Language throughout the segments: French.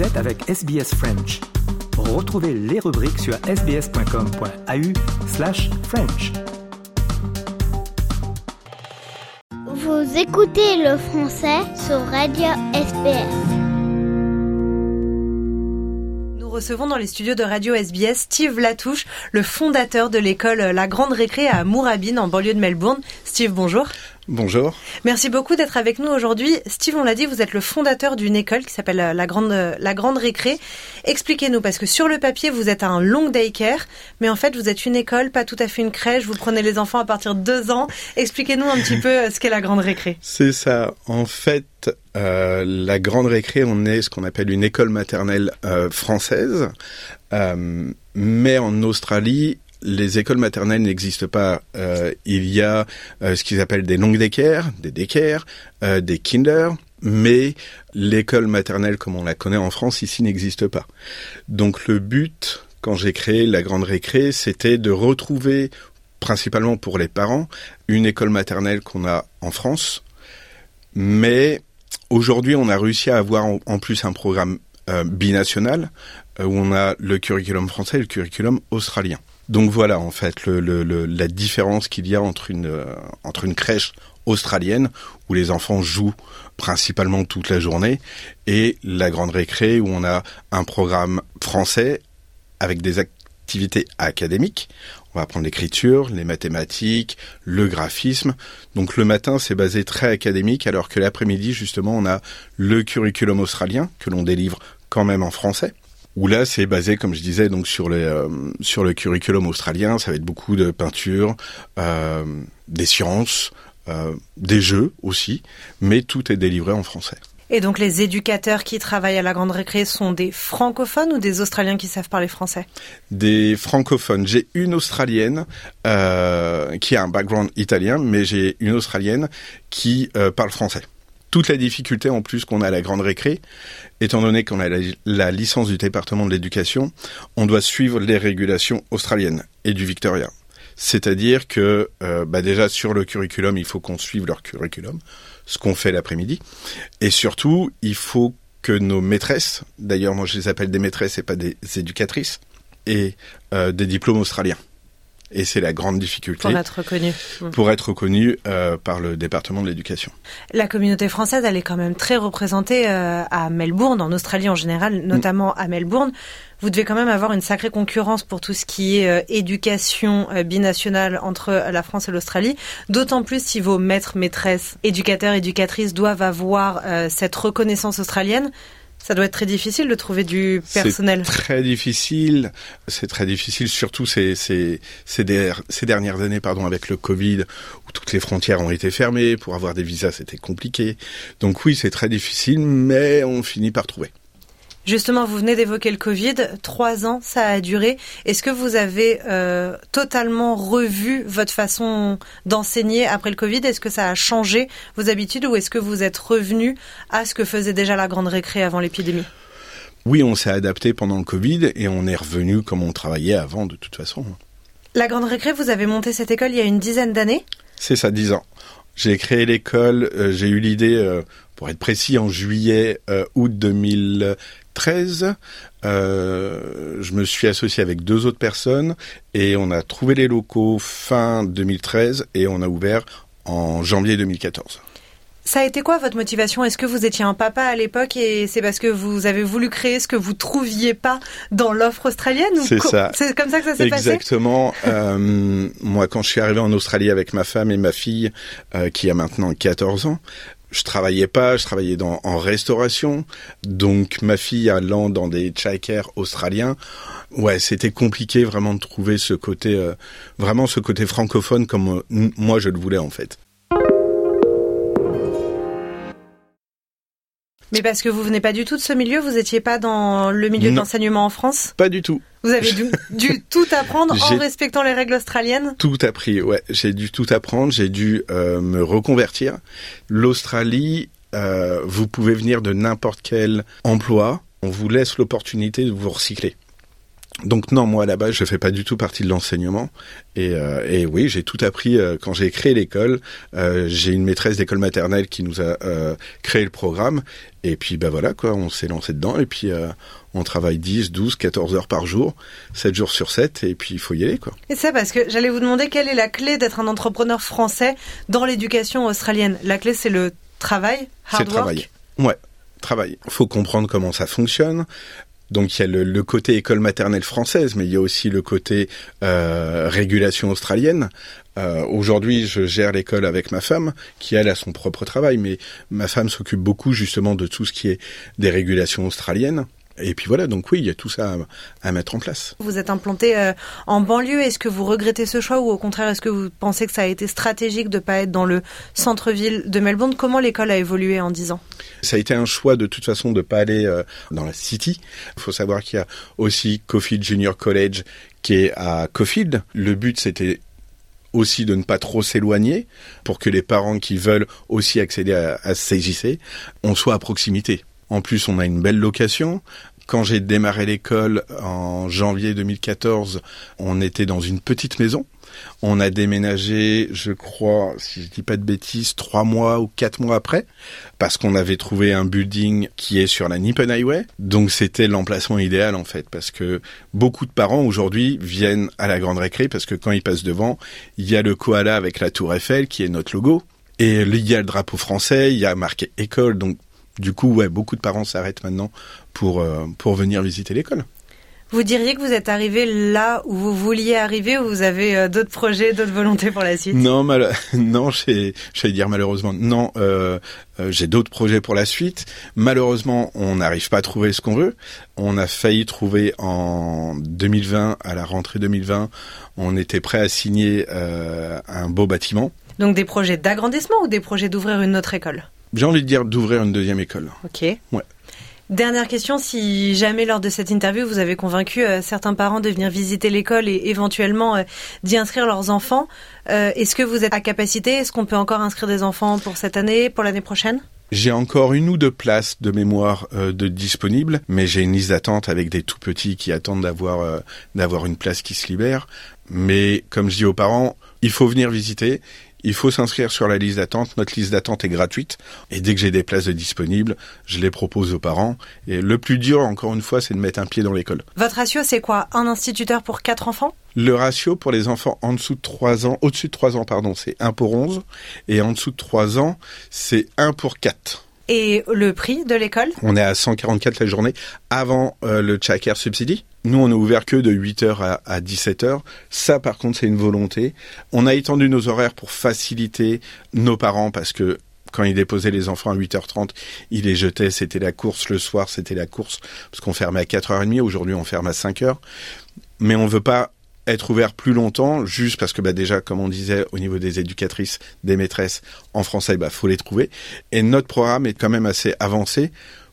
Vous êtes avec SBS French. Retrouvez les rubriques sur sbs.com.au slash French. Vous écoutez le français sur Radio SBS. Nous recevons dans les studios de Radio SBS Steve Latouche, le fondateur de l'école La Grande Récré à Moorabin en banlieue de Melbourne. Steve, bonjour. Bonjour. Merci beaucoup d'être avec nous aujourd'hui. Steve, on l'a dit, vous êtes le fondateur d'une école qui s'appelle la Grande, la Grande Récré. Expliquez-nous, parce que sur le papier, vous êtes un long daycare, mais en fait, vous êtes une école, pas tout à fait une crèche. Vous prenez les enfants à partir de deux ans. Expliquez-nous un petit peu ce qu'est la Grande Récré. C'est ça. En fait, euh, la Grande Récré, on est ce qu'on appelle une école maternelle euh, française. Euh, mais en Australie, les écoles maternelles n'existent pas. Euh, il y a euh, ce qu'ils appellent des longues d'équerre, des d'équerre, euh, des kinder, mais l'école maternelle comme on la connaît en France ici n'existe pas. Donc le but, quand j'ai créé la grande récré, c'était de retrouver, principalement pour les parents, une école maternelle qu'on a en France, mais aujourd'hui on a réussi à avoir en, plus un programme binational où on a le curriculum français et le curriculum australien. Donc voilà en fait le, le, le, la différence qu'il y a entre une euh, entre une crèche australienne où les enfants jouent principalement toute la journée et la grande récré où on a un programme français avec des activités académiques. On va apprendre l'écriture, les mathématiques, le graphisme. Donc le matin, c'est basé très académique, alors que l'après-midi, justement, on a le curriculum australien que l'on délivre quand même en français où là c'est basé comme je disais donc sur les euh, sur le curriculum australien. Ça va être beaucoup de peinture euh, des sciences euh, des jeux aussi mais tout est délivré en français. Et donc les éducateurs qui travaillent à la Grande Récré sont des francophones ou des Australiens qui savent parler français? Des francophones. J'ai une Australienne qui a un background italien, mais j'ai une Australienne qui parle français toute la difficulté en plus qu'on a à la grande récré, étant donné qu'on a la, licence du département de l'éducation, on doit suivre les régulations australiennes et du Victoria. C'est-à-dire que euh, bah déjà sur le curriculum, il faut qu'on suive leur curriculum, ce qu'on fait l'après-midi, et surtout, il faut que nos maîtresses, d'ailleurs moi je les appelle des maîtresses et pas des éducatrices, aient euh, des diplômes australiens. Et c'est la grande difficulté. Pour être reconnu. Pour être reconnu euh, par le département de l'éducation. La communauté française, elle est quand même très représentée euh, à Melbourne, en Australie en général, notamment à Melbourne. Vous devez quand même avoir une sacrée concurrence pour tout ce qui est euh, éducation euh, binationale entre la France et l'Australie. D'autant plus si vos maîtres, maîtresses, éducateurs, éducatrices doivent avoir euh, cette reconnaissance australienne. Ça doit être très difficile de trouver du personnel. C'est très difficile. C'est très difficile, surtout ces, ces, ces, ces, dernières années, pardon, avec le Covid, où toutes les frontières ont été fermées. Pour avoir des visas, c'était compliqué. Donc oui, c'est très difficile, mais on finit par trouver. Justement, vous venez d'évoquer le Covid. Trois ans, ça a duré. Est-ce que vous avez euh, totalement revu votre façon d'enseigner après le Covid? Est-ce que ça a changé vos habitudes ou est-ce que vous êtes revenu à ce que faisait déjà la grande récré avant l'épidémie? Oui, on s'est adapté pendant le Covid et on est revenu comme on travaillait avant de toute façon. La grande récré, vous avez monté cette école il y a une dizaine d'années? C'est ça, dix ans. J'ai créé l'école, euh, j'ai eu l'idée, euh, pour être précis, en juillet, euh, août 2013. Euh, je me suis associé avec deux autres personnes et on a trouvé les locaux fin 2013 et on a ouvert en janvier 2014. Ça a été quoi votre motivation? Est-ce que vous étiez un papa à l'époque et c'est parce que vous avez voulu créer ce que vous trouviez pas dans l'offre australienne C'est ça. C'est comme ça que ça s'est passé? Exactement. euh, moi, quand je suis arrivé en Australie avec ma femme et ma fille, euh, qui a maintenant 14 ans, je travaillais pas, je travaillais dans, en restauration. Donc ma fille allant dans des childcare australiens, ouais, c'était compliqué vraiment de trouver ce côté, euh, vraiment ce côté francophone comme euh, moi je le voulais en fait. Mais parce que vous venez pas du tout de ce milieu, vous étiez pas dans le milieu de l'enseignement en France? Pas du tout. Vous avez dû, dû tout apprendre en respectant les règles australiennes? Tout appris, ouais. J'ai dû tout apprendre, j'ai dû euh, me reconvertir. L'Australie, euh, vous pouvez venir de n'importe quel emploi, on vous laisse l'opportunité de vous recycler. Donc non, moi à la base, je fais pas du tout partie de l'enseignement. Et, euh, et oui, j'ai tout appris euh, quand j'ai créé l'école. Euh, j'ai une maîtresse d'école maternelle qui nous a créé le programme. Et puis bah voilà quoi, on s'est lancé dedans. Et puis on travaille 10, 12, 14 heures par jour, 7 jours sur 7. Et puis il faut y aller quoi. Et ça parce que j'allais vous demander quelle est la clé d'être un entrepreneur français dans l'éducation australienne? La clé c'est le travail, hard C'est le travail. Ouais travail. Il faut comprendre comment ça fonctionne, donc il y a le, côté école maternelle française, mais il y a aussi le côté euh, régulation australienne. Euh, Aujourd'hui, je gère l'école avec ma femme, qui elle a son propre travail, mais ma femme s'occupe beaucoup justement de tout ce qui est des régulations australiennes. Et puis voilà, donc oui, il y a tout ça à, mettre en place. Vous êtes implanté euh, en banlieue. Est-ce que vous regrettez ce choix ou au contraire, est-ce que vous pensez que ça a été stratégique de ne pas être dans le centre-ville de Melbourne? Comment l'école a évolué en 10 ans? Ça a été un choix de toute façon de ne pas aller euh, dans la city. Il faut savoir qu'il y a aussi Cofield Junior College qui est à Cofield. Le but, c'était aussi de ne pas trop s'éloigner pour que les parents qui veulent aussi accéder à, à CJC, on soit à proximité. En plus, on a une belle location. Quand j'ai démarré l'école en janvier 2014, on était dans une petite maison. On a déménagé, je crois, si je dis pas de bêtises, trois mois ou quatre mois après, parce qu'on avait trouvé un building qui est sur la Nippon Highway. Donc c'était l'emplacement idéal en fait, parce que beaucoup de parents aujourd'hui viennent à la grande récré parce que quand ils passent devant, il y a le koala avec la tour Eiffel qui est notre logo. Et il y a le drapeau français, il y a marqué école, donc du coup, ouais, beaucoup de parents s'arrêtent maintenant pour, euh, pour venir visiter l'école. Vous diriez que vous êtes arrivé là où vous vouliez arriver ou vous avez euh, d'autres projets, d'autres volontés pour la suite? Non, mal non, j'allais dire malheureusement. Non, euh, j'ai d'autres projets pour la suite. Malheureusement, on n'arrive pas à trouver ce qu'on veut. On a failli trouver en 2020, à la rentrée 2020, on était prêt à signer un beau bâtiment. Donc des projets d'agrandissement ou des projets d'ouvrir une autre école? J'ai envie de dire d'ouvrir une deuxième école. Ok. Ouais. Dernière question, si jamais lors de cette interview vous avez convaincu euh, certains parents de venir visiter l'école et éventuellement euh, d'y inscrire leurs enfants, euh, est-ce que vous êtes à capacité? Est-ce qu'on peut encore inscrire des enfants pour cette année, pour l'année prochaine? J'ai encore une ou deux places de mémoire de disponibles, mais j'ai une liste d'attente avec des tout petits qui attendent d'avoir d'avoir une place qui se libère. Mais comme je dis aux parents, il faut venir visiter il faut s'inscrire sur la liste d'attente. Notre liste d'attente est gratuite. Et dès que j'ai des places disponibles, je les propose aux parents. Et le plus dur, encore une fois, c'est de mettre un pied dans l'école. Votre ratio, c'est quoi? Un instituteur pour quatre enfants? Le ratio pour les enfants en dessous de 3 ans, au-dessus de 3 ans, pardon, c'est 1 pour 11. Et en dessous de 3 ans, c'est 1 pour 4. Et le prix de l'école? On est à 144 la journée avant euh, le Childcare Subsidy. Nous, on est ouvert que de 8h à, 17h. Ça, par contre, c'est une volonté. On a étendu nos horaires pour faciliter nos parents parce que quand ils déposaient les enfants à 8h30, ils les jetaient, c'était la course. Le soir, c'était la course parce qu'on fermait à 4h30. Aujourd'hui, on ferme à 5h. Mais on veut pas être ouvert plus longtemps, juste parce que bah, déjà, comme on disait, au niveau des éducatrices, des maîtresses en français, bah faut les trouver. Et notre programme est quand même assez avancé.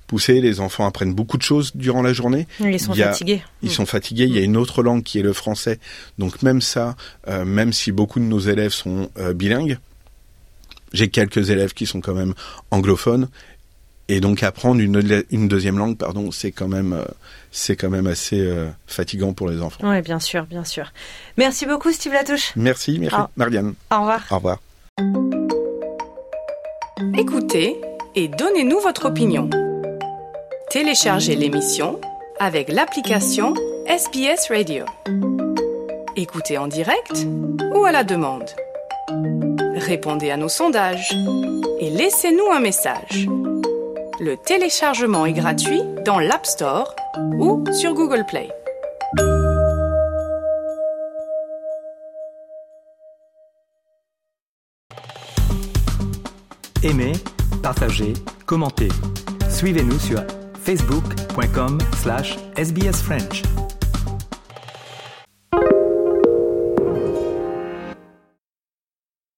Poussé, les enfants apprennent beaucoup de choses durant la journée. Ils sont fatigués. Ils sont fatigués. Il y a une autre langue qui est le français. Donc même ça, euh, même si beaucoup de nos élèves sont euh, bilingues, j'ai quelques élèves qui sont quand même anglophones et donc apprendre une, une deuxième langue, pardon, c'est quand même euh, c'est quand même assez euh, fatigant pour les enfants. Oui, bien sûr, bien sûr. Merci beaucoup, Steve Latouche. Merci, merci, Marianne. Au revoir. Au revoir. Écoutez et donnez-nous votre opinion. Téléchargez l'émission avec l'application SBS Radio. Écoutez en direct ou à la demande. Répondez à nos sondages et laissez-nous un message. Le téléchargement est gratuit dans l'App Store ou sur Google Play. Aimez, partagez, commentez. Suivez-nous sur facebook.com/sbsfrench.